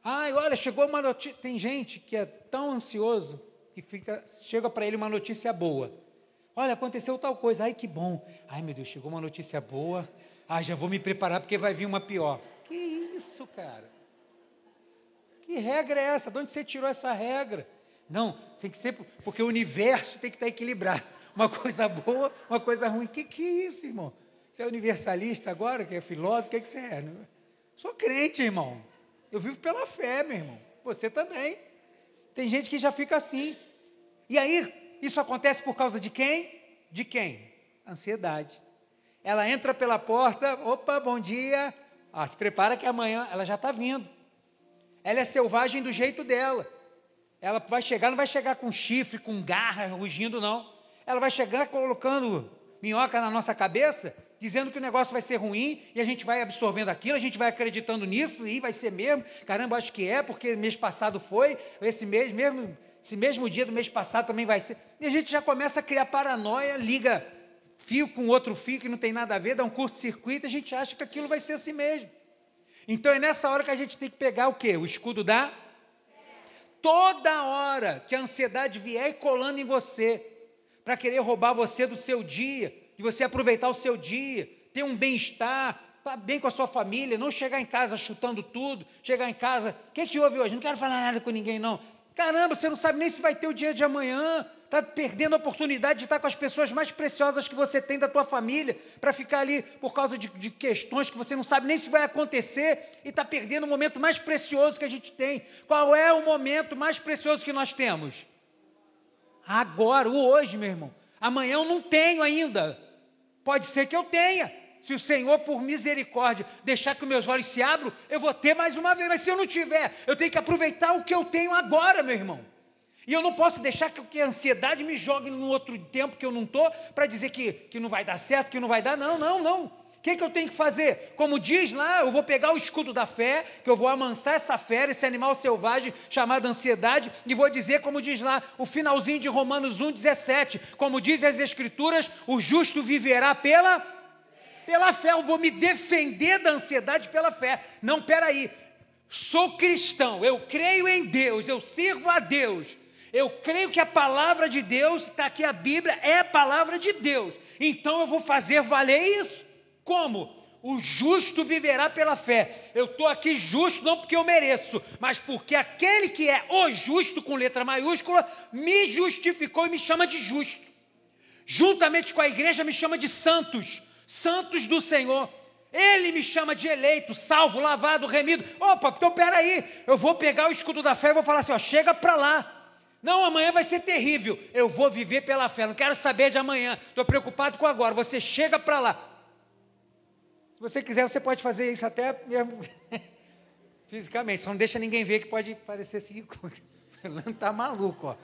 [SPEAKER 1] Ai, olha, chegou uma notícia. Tem gente que é tão ansioso que fica, chega para ele uma notícia boa. Olha, aconteceu tal coisa. Ai, que bom. Ai, meu Deus, chegou uma notícia boa. Ai, já vou me preparar porque vai vir uma pior. Que isso, cara? Que regra é essa? De onde você tirou essa regra? Não, tem que ser porque o universo tem que estar equilibrado. Uma coisa boa, uma coisa ruim. Que que é isso, irmão? Você é universalista agora, que é filósofo, o que, que você é? Sou crente, irmão. Eu vivo pela fé, meu irmão. Você também. Tem gente que já fica assim. E aí, isso acontece por causa de quem? De quem? Ansiedade. Ela entra pela porta, opa, bom dia. Ah, se prepara que amanhã ela já está vindo. Ela é selvagem do jeito dela. Ela vai chegar, não vai chegar com chifre, com garra, rugindo, não. Ela vai chegar colocando minhoca na nossa cabeça, dizendo que o negócio vai ser ruim, e a gente vai absorvendo aquilo, a gente vai acreditando nisso, e vai ser mesmo. Caramba, acho que é, porque mês passado foi, esse mês mesmo, esse mesmo dia do mês passado também vai ser. E a gente já começa a criar paranoia, liga fio com outro fio que não tem nada a ver, dá um curto-circuito, a gente acha que aquilo vai ser assim mesmo. Então é nessa hora que a gente tem que pegar o quê? O escudo da toda hora que a ansiedade vier colando em você, para querer roubar você do seu dia, de você aproveitar o seu dia, ter um bem-estar, estar tá bem com a sua família, não chegar em casa chutando tudo, chegar em casa, o que, que houve hoje? Não quero falar nada com ninguém, não. Caramba, você não sabe nem se vai ter o dia de amanhã, está perdendo a oportunidade de estar com as pessoas mais preciosas que você tem da tua família, para ficar ali por causa de, de, questões que você não sabe nem se vai acontecer, e está perdendo o momento mais precioso que a gente tem. Qual é o momento mais precioso que nós temos? Agora, o hoje, meu irmão. Amanhã eu não tenho ainda. Pode ser que eu tenha. Se o Senhor, por misericórdia, deixar que meus olhos se abram, eu vou ter mais uma vez. Mas se eu não tiver, eu tenho que aproveitar o que eu tenho agora, meu irmão. E eu não posso deixar que a ansiedade me jogue num outro tempo que eu não estou, para dizer que, que não vai dar certo, que não vai dar. Não, não, não. O que, que eu tenho que fazer? Como diz lá, eu vou pegar o escudo da fé, que eu vou amansar essa fera, esse animal selvagem chamado ansiedade, e vou dizer, como diz lá, o finalzinho de Romanos 1,17, como diz as Escrituras, o justo viverá pela, pela fé. Eu vou me defender da ansiedade pela fé. Não, peraí. Sou cristão, eu creio em Deus, eu sirvo a Deus. Eu creio que a palavra de Deus, está aqui a Bíblia, é a palavra de Deus. Então eu vou fazer valer isso. Como? O justo viverá pela fé. Eu estou aqui justo não porque eu mereço, mas porque aquele que é o justo, com letra maiúscula, me justificou e me chama de justo. Juntamente com a igreja, me chama de santos, santos do Senhor. Ele me chama de eleito, salvo, lavado, remido. Opa, então peraí, eu vou pegar o escudo da fé e vou falar assim: ó, chega para lá. Não, amanhã vai ser terrível. Eu vou viver pela fé. Não quero saber de amanhã. Estou preocupado com agora. Você chega para lá. Você quiser, você pode fazer isso até mesmo fisicamente. Só não deixa ninguém ver que pode parecer assim. Está maluco, ó.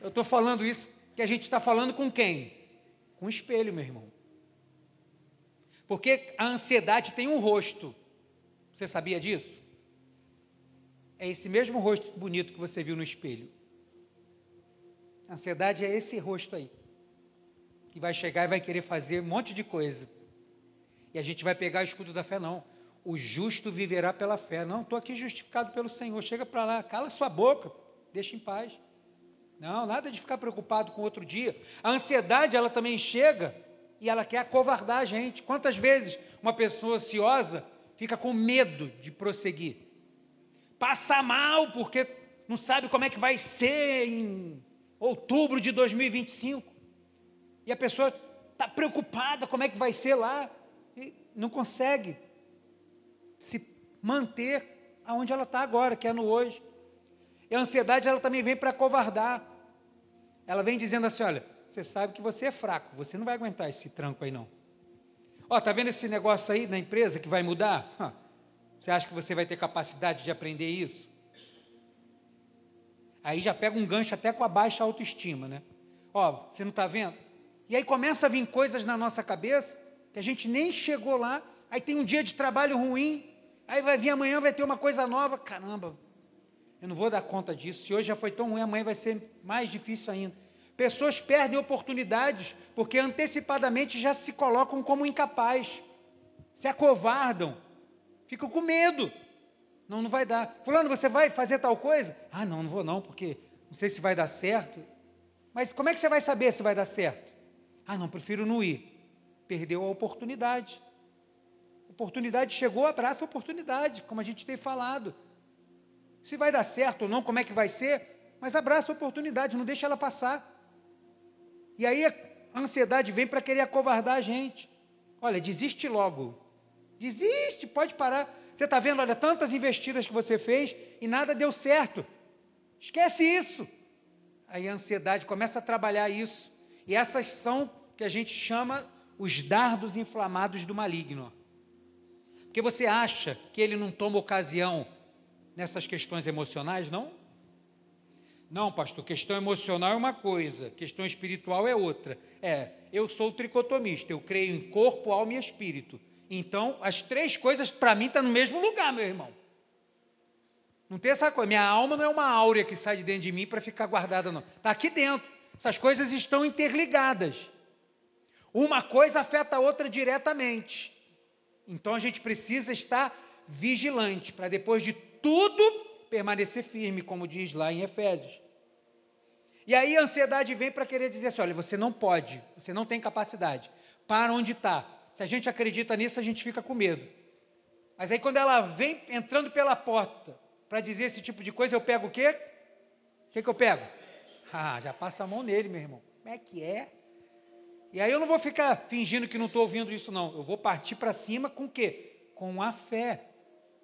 [SPEAKER 1] Eu estou falando isso que a gente está falando com quem? Com o espelho, meu irmão. Porque a ansiedade tem um rosto. Você sabia disso? É esse mesmo rosto bonito que você viu no espelho. A ansiedade é esse rosto aí, que vai chegar e vai querer fazer um monte de coisa. E a gente vai pegar o escudo da fé, não. O justo viverá pela fé. Não, estou aqui justificado pelo Senhor. Chega para lá, cala sua boca, deixa em paz. Não, nada de ficar preocupado com outro dia. A ansiedade, ela também chega e ela quer acovardar a gente. Quantas vezes uma pessoa ansiosa fica com medo de prosseguir? Passa mal porque não sabe como é que vai ser em outubro de 2025. E a pessoa está preocupada como é que vai ser lá. Não consegue se manter aonde ela está agora, que é no hoje. E a ansiedade ela também vem para covardar. Ela vem dizendo assim: olha, você sabe que você é fraco, você não vai aguentar esse tranco aí não. Ó, tá vendo esse negócio aí na empresa que vai mudar? Você acha que você vai ter capacidade de aprender isso? Aí já pega um gancho até com a baixa autoestima, né? Ó, você não está vendo? E aí começa a vir coisas na nossa cabeça que a gente nem chegou lá. Aí tem um dia de trabalho ruim, aí vai vir amanhã, vai ter uma coisa nova. Caramba, eu não vou dar conta disso. Se hoje já foi tão ruim, amanhã vai ser mais difícil ainda. Pessoas perdem oportunidades porque antecipadamente já se colocam como incapaz, se acovardam, ficam com medo. Não, não vai dar. Fulano, você vai fazer tal coisa? Ah, não, não vou não, porque não sei se vai dar certo. Mas como é que você vai saber se vai dar certo? Ah, não, prefiro não ir. Perdeu a oportunidade. Oportunidade chegou, abraça a oportunidade, como a gente tem falado. Se vai dar certo ou não, como é que vai ser, mas abraça a oportunidade, não deixa ela passar. E aí a ansiedade vem para querer acovardar a gente. Olha, desiste logo. Desiste, pode parar. Você está vendo, olha, tantas investidas que você fez e nada deu certo. Esquece isso. Aí a ansiedade começa a trabalhar isso. E essas são que a gente chama os dardos inflamados do maligno. Porque você acha que ele não toma ocasião nessas questões emocionais, não? Não, pastor, questão emocional é uma coisa, questão espiritual é outra. É, eu sou tricotomista, eu creio em corpo, alma e espírito. Então, as três coisas, para mim, estão tá no mesmo lugar, meu irmão. Não tem essa coisa. Minha alma não é uma áurea que sai de dentro de mim para ficar guardada, não. Está aqui dentro. Essas coisas estão interligadas. Uma coisa afeta a outra diretamente. Então a gente precisa estar vigilante para depois de tudo permanecer firme, como diz lá em Efésios. E aí a ansiedade vem para querer dizer assim: olha, você não pode, você não tem capacidade. Para onde está? Se a gente acredita nisso, a gente fica com medo. Mas aí quando ela vem entrando pela porta para dizer esse tipo de coisa, eu pego o quê? O que, que eu pego? Ah, já passa a mão nele, meu irmão. Como é que é? E aí eu não vou ficar fingindo que não estou ouvindo isso, não. Eu vou partir para cima com o quê? Com a fé.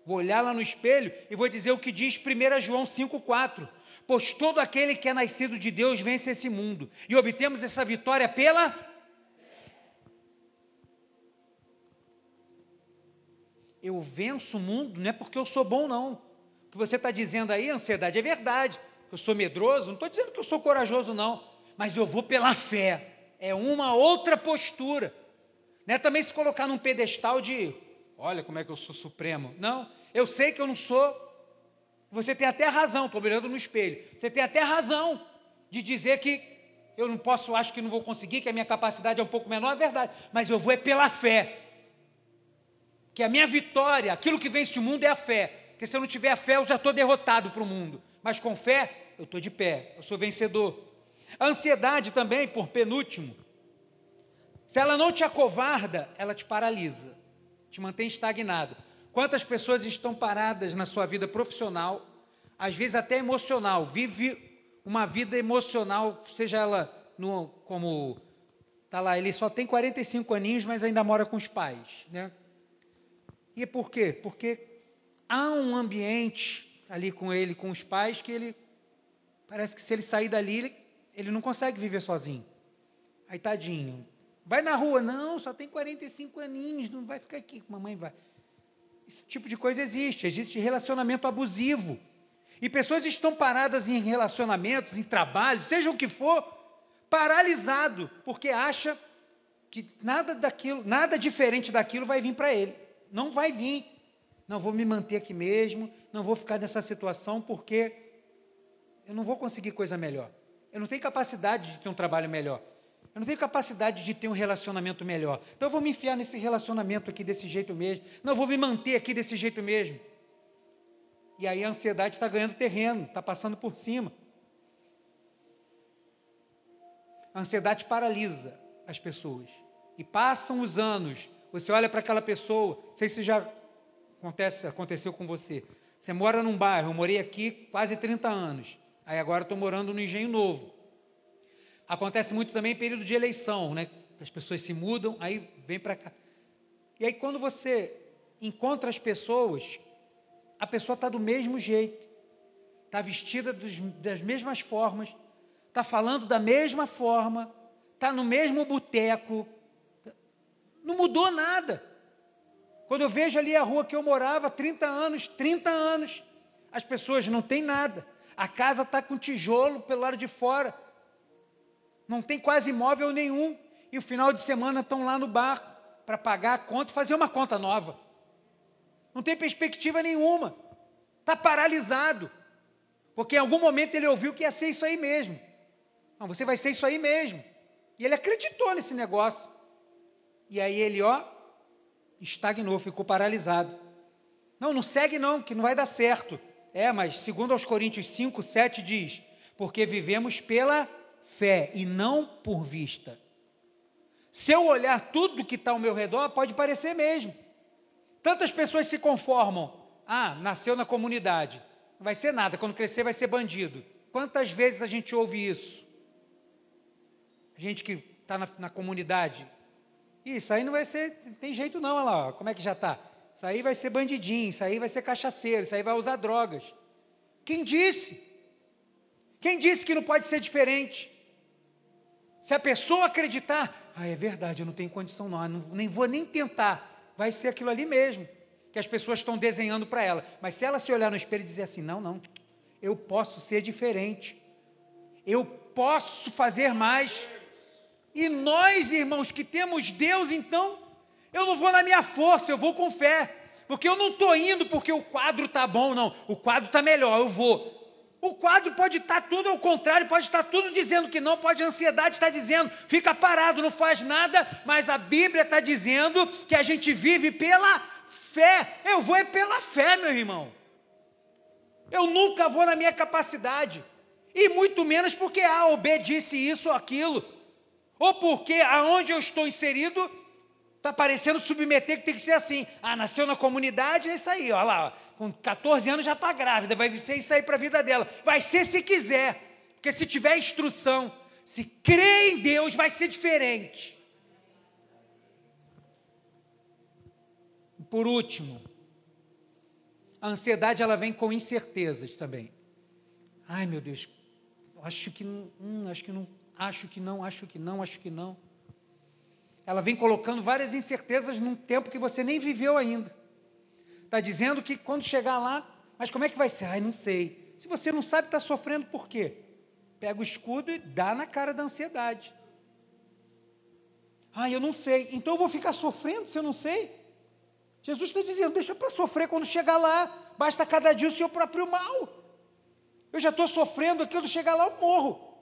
[SPEAKER 1] Vou olhar lá no espelho e vou dizer o que diz 1 João 5,4. Pois todo aquele que é nascido de Deus vence esse mundo. E obtemos essa vitória pela eu venço o mundo, não é porque eu sou bom, não. O que você está dizendo aí, ansiedade, é verdade. Eu sou medroso, não estou dizendo que eu sou corajoso, não. Mas eu vou pela fé. É uma outra postura. Não é também se colocar num pedestal de, olha como é que eu sou supremo. Não, eu sei que eu não sou. Você tem até razão, estou olhando no espelho. Você tem até razão de dizer que eu não posso, acho que não vou conseguir, que a minha capacidade é um pouco menor, é verdade. Mas eu vou é pela fé que a minha vitória, aquilo que vence o mundo é a fé. Porque se eu não tiver a fé, eu já estou derrotado para o mundo. Mas com fé, eu estou de pé, eu sou vencedor. A ansiedade também, por penúltimo, se ela não te acovarda, ela te paralisa, te mantém estagnado. Quantas pessoas estão paradas na sua vida profissional, às vezes até emocional, vive uma vida emocional, seja ela no, como tá lá, ele só tem 45 aninhos, mas ainda mora com os pais, né? E por quê? Porque há um ambiente ali com ele, com os pais, que ele parece que se ele sair dali, ele, ele não consegue viver sozinho. Aí, tadinho. Vai na rua, não, só tem 45 aninhos, não vai ficar aqui, mamãe vai. Esse tipo de coisa existe, existe relacionamento abusivo. E pessoas estão paradas em relacionamentos, em trabalho, seja o que for, paralisado, porque acha que nada daquilo, nada diferente daquilo vai vir para ele não vai vir. Não vou me manter aqui mesmo, não vou ficar nessa situação porque eu não vou conseguir coisa melhor. Eu não tenho capacidade de ter um trabalho melhor. Eu não tenho capacidade de ter um relacionamento melhor. Então eu vou me enfiar nesse relacionamento aqui desse jeito mesmo. Não, eu vou me manter aqui desse jeito mesmo. E aí a ansiedade está ganhando terreno, está passando por cima. A ansiedade paralisa as pessoas. E passam os anos, você olha para aquela pessoa, não sei se já acontece, aconteceu com você. Você mora num bairro, eu morei aqui quase 30 anos. Aí agora estou morando no Engenho Novo. Acontece muito também em período de eleição, né? As pessoas se mudam, aí vem para cá. E aí, quando você encontra as pessoas, a pessoa está do mesmo jeito, está vestida dos, das mesmas formas, está falando da mesma forma, está no mesmo boteco, não mudou nada. Quando eu vejo ali a rua que eu morava, 30 anos, 30 anos, as pessoas não têm nada. A casa está com tijolo pelo lado de fora. Não tem quase imóvel nenhum. E o final de semana estão lá no bar para pagar a conta fazer uma conta nova. Não tem perspectiva nenhuma. Está paralisado. Porque em algum momento ele ouviu que ia ser isso aí mesmo. Não, você vai ser isso aí mesmo. E ele acreditou nesse negócio. E aí ele, ó, estagnou, ficou paralisado. Não, não segue não, que não vai dar certo. É, mas segundo aos Coríntios 5, 7 diz: porque vivemos pela fé e não por vista. Se eu olhar tudo que está ao meu redor, pode parecer mesmo. Tantas pessoas se conformam. Ah, nasceu na comunidade. Não vai ser nada, quando crescer vai ser bandido. Quantas vezes a gente ouve isso? Gente que está na, na, comunidade. Isso aí não vai ser, tem jeito não, olha lá, como é que já está? Isso aí vai ser bandidinho, isso aí vai ser cachaceiro, isso aí vai usar drogas. Quem disse? Quem disse que não pode ser diferente? Se a pessoa acreditar, ah, é verdade, eu não tenho condição não, não nem vou nem tentar, vai ser aquilo ali mesmo, que as pessoas estão desenhando para ela. Mas se ela se olhar no espelho e dizer assim, não, não, eu posso ser diferente, eu posso fazer mais. E nós, irmãos, que temos Deus, então, eu não vou na minha força, eu vou com fé. Porque eu não estou indo porque o quadro está bom, não. O quadro está melhor, eu vou. O quadro pode estar tá tudo ao contrário, pode estar tudo dizendo que não, pode a ansiedade estar dizendo, fica parado, não faz nada, mas a Bíblia está dizendo que a gente vive pela fé. Eu vou é pela fé, meu irmão. Eu nunca vou na minha capacidade. E muito menos porque A ou B disse isso ou aquilo. Ou porque aonde eu estou inserido Está parecendo submeter que tem que ser assim. Ah, nasceu na comunidade, é isso aí, olha lá. Com 14 anos já está grávida, vai ser isso aí para a vida dela. Vai ser se quiser. Porque se tiver instrução, se crê em Deus, vai ser diferente. Por último, a ansiedade ela vem com incertezas também. Ai meu Deus, acho que não, hum, acho que não, acho que não, acho que não, acho que não ela vem colocando várias incertezas num tempo que você nem viveu ainda. Está dizendo que quando chegar lá, mas como é que vai ser? Ai, não sei. Se você não sabe, está sofrendo por quê? Pega o escudo e dá na cara da ansiedade. Ah, eu não sei. Então eu vou ficar sofrendo se eu não sei? Jesus está dizendo: deixa para sofrer quando chegar lá. Basta cada dia o seu próprio mal. Eu já estou sofrendo aqui, quando chegar lá eu morro.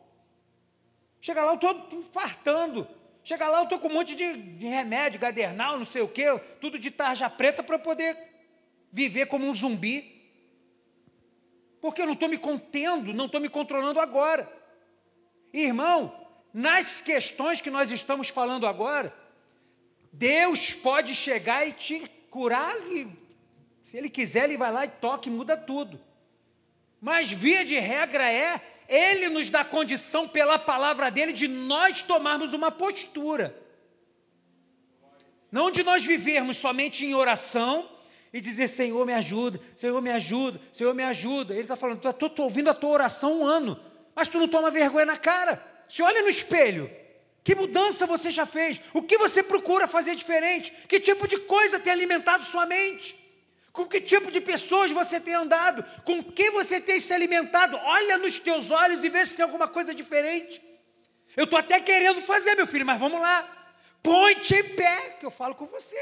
[SPEAKER 1] Chegar lá eu estou infartando. Chega lá, eu estou com um monte de, de, remédio, gadernal, não sei o quê, tudo de tarja preta para poder viver como um zumbi. Porque eu não estou me contendo, não estou me controlando agora. Irmão, nas questões que nós estamos falando agora, Deus pode chegar e te curar, e, se Ele quiser, Ele vai lá e toca e muda tudo. Mas via de regra é ele nos dá condição, pela palavra dele, de nós tomarmos uma postura. Não de nós vivermos somente em oração e dizer: Senhor, me ajuda, Senhor, me ajuda, Senhor, me ajuda. Ele está falando: Estou ouvindo a tua oração um ano, mas tu não toma vergonha na cara. Se olha no espelho. Que mudança você já fez? O que você procura fazer diferente? Que tipo de coisa tem alimentado sua mente? Com que tipo de pessoas você tem andado? Com que você tem se alimentado? Olha nos teus olhos e vê se tem alguma coisa diferente. Eu estou até querendo fazer, meu filho, mas vamos lá. Põe-te em pé, que eu falo com você.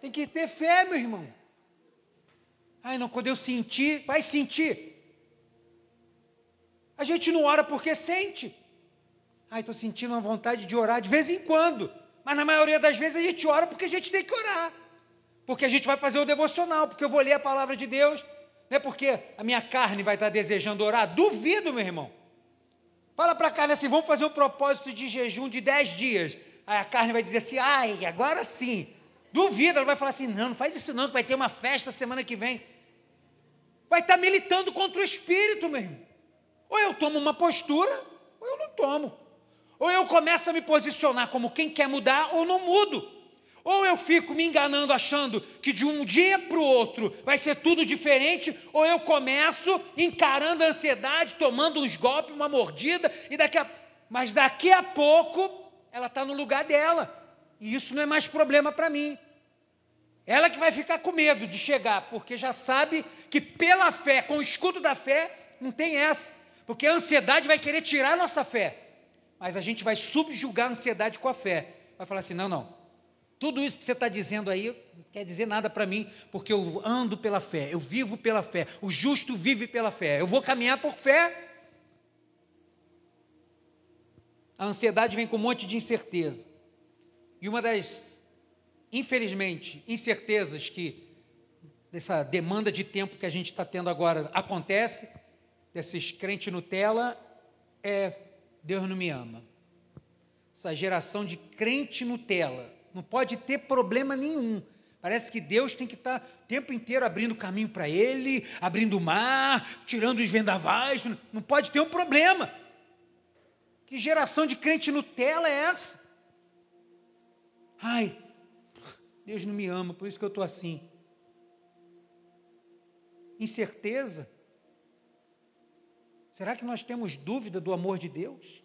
[SPEAKER 1] Tem que ter fé, meu irmão. Ai, não, quando eu sentir, vai sentir. A gente não ora porque sente. Ai, estou sentindo uma vontade de orar de vez em quando. Mas na maioria das vezes a gente ora porque a gente tem que orar porque a gente vai fazer o devocional, porque eu vou ler a palavra de Deus, não é porque a minha carne vai estar desejando orar. Duvido, meu irmão. Fala para a carne assim: vamos fazer um propósito de jejum de 10 dias. Aí a carne vai dizer assim: ai, agora sim. Duvida, ela vai falar assim: não, não faz isso não, que vai ter uma festa semana que vem. Vai estar militando contra o espírito, meu irmão. Ou eu tomo uma postura, ou eu não tomo. Ou eu começo a me posicionar como quem quer mudar, ou não mudo. Ou eu fico me enganando achando que de um dia para o outro vai ser tudo diferente, ou eu começo encarando a ansiedade, tomando uns golpes, uma mordida, e daqui a... mas daqui a pouco ela está no lugar dela. E isso não é mais problema para mim. Ela que vai ficar com medo de chegar, porque já sabe que pela fé, com o escudo da fé, não tem essa. Porque a ansiedade vai querer tirar a nossa fé. Mas a gente vai subjugar a ansiedade com a fé. Vai falar assim: não, não, tudo isso que você está dizendo aí não quer dizer nada para mim, porque eu ando pela fé, eu vivo pela fé, o justo vive pela fé, eu vou caminhar por fé. A ansiedade vem com um monte de incerteza. E uma das, infelizmente, incertezas que dessa demanda de tempo que a gente está tendo agora acontece, desses crentes Nutella, é Deus não me ama. Essa geração de crente Nutella não pode ter problema nenhum. Parece que Deus tem que estar o tempo inteiro abrindo caminho para ele, abrindo o mar, tirando os vendavais. Não pode ter um problema. Que geração de crente Nutella é essa? Ai, Deus não me ama, por isso que eu estou assim. Incerteza? Será que nós temos dúvida do amor de Deus?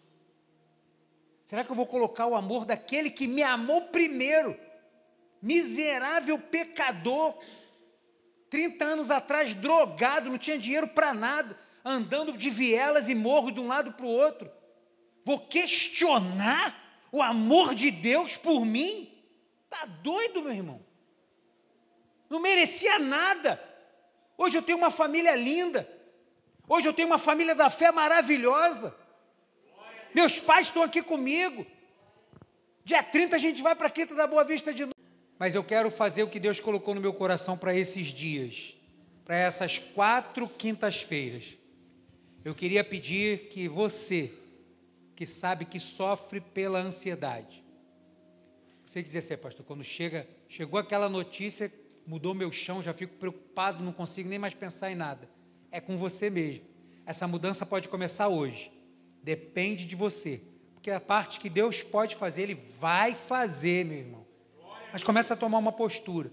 [SPEAKER 1] Será que eu vou colocar o amor daquele que me amou primeiro? Miserável pecador, 30 anos atrás, drogado, não tinha dinheiro para nada, andando de vielas e morro de um lado para o outro. Vou questionar o amor de Deus por mim? Tá doido, meu irmão? Não merecia nada. Hoje eu tenho uma família linda. Hoje eu tenho uma família da fé maravilhosa. Meus pais estão aqui comigo. Dia 30 a gente vai para a Quinta da Boa Vista de novo. Mas eu quero fazer o que Deus colocou no meu coração para esses dias, para essas quatro quintas-feiras. Eu queria pedir que você, que sabe que sofre pela ansiedade, você dizer assim, pastor, quando chega, chegou aquela notícia, mudou meu chão, já fico preocupado, não consigo nem mais pensar em nada. É com você mesmo. Essa mudança pode começar hoje. Depende de você. Porque a parte que Deus pode fazer, Ele vai fazer, meu irmão. Mas começa a tomar uma postura.